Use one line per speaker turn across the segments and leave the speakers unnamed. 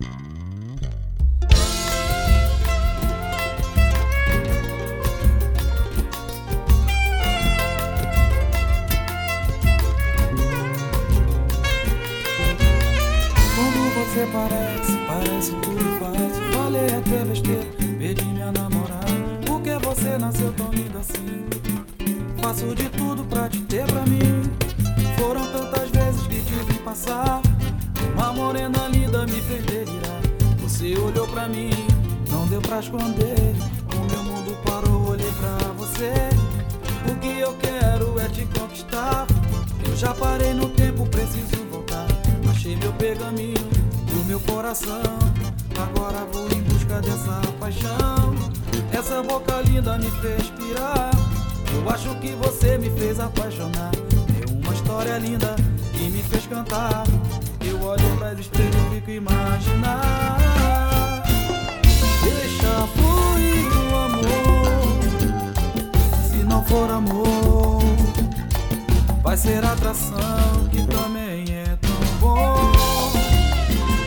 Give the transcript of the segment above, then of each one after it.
Quando você parece, parece tudo fácil. Falei até besteira, perdi minha namorada. Por que você nasceu tão linda assim? Faço de tudo pra te ter pra mim. Foram tantas vezes que tive que passar. Você olhou pra mim, não deu pra esconder. O meu mundo parou, olhei pra você. O que eu quero é te conquistar. Eu já parei no tempo, preciso voltar. Achei meu pergaminho do meu coração. Agora vou em busca dessa paixão. Essa boca linda me fez pirar. Eu acho que você me fez apaixonar. É uma história linda que me fez cantar. Eu olho para estrelas e fico imaginar. Amor, vai ser atração que também é tão bom.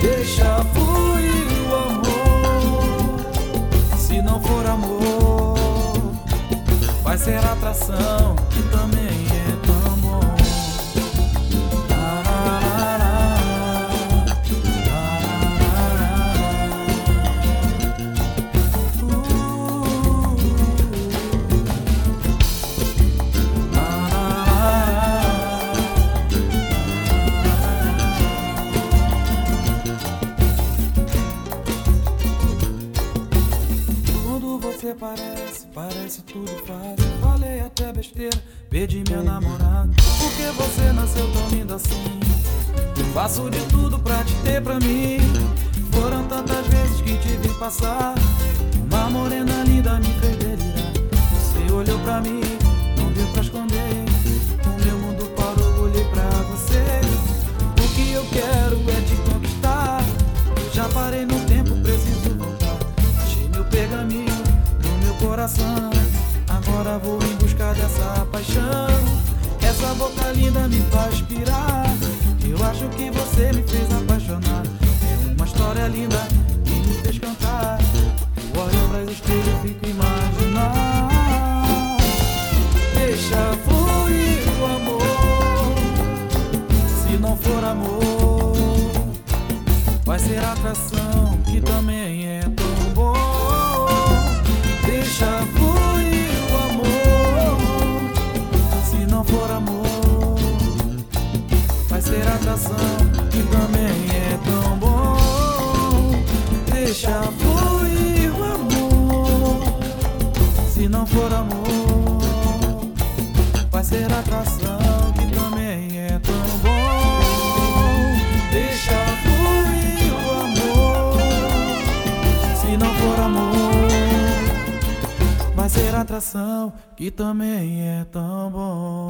Deixa fluir o amor. Se não for amor, vai ser atração que também parece, parece tudo fácil. Falei até besteira, perdi minha namorada. Por que você nasceu tão linda assim? Faço de tudo pra te ter pra mim. Foram tantas vezes que tive que passar. Uma morena linda me fez delirar. Você olhou pra mim, coração. Agora vou em busca dessa paixão. Essa boca linda me faz pirar. Eu acho que você me fez apaixonar. É uma história linda que me fez cantar. Eu olho pras estrelas e fico imaginar. Deixa fluir o amor. Se não for amor, vai ser atração que também é vai ser atração que também é tão bom. Deixa fluir o amor. Se não for amor, vai ser atração que também é tão bom.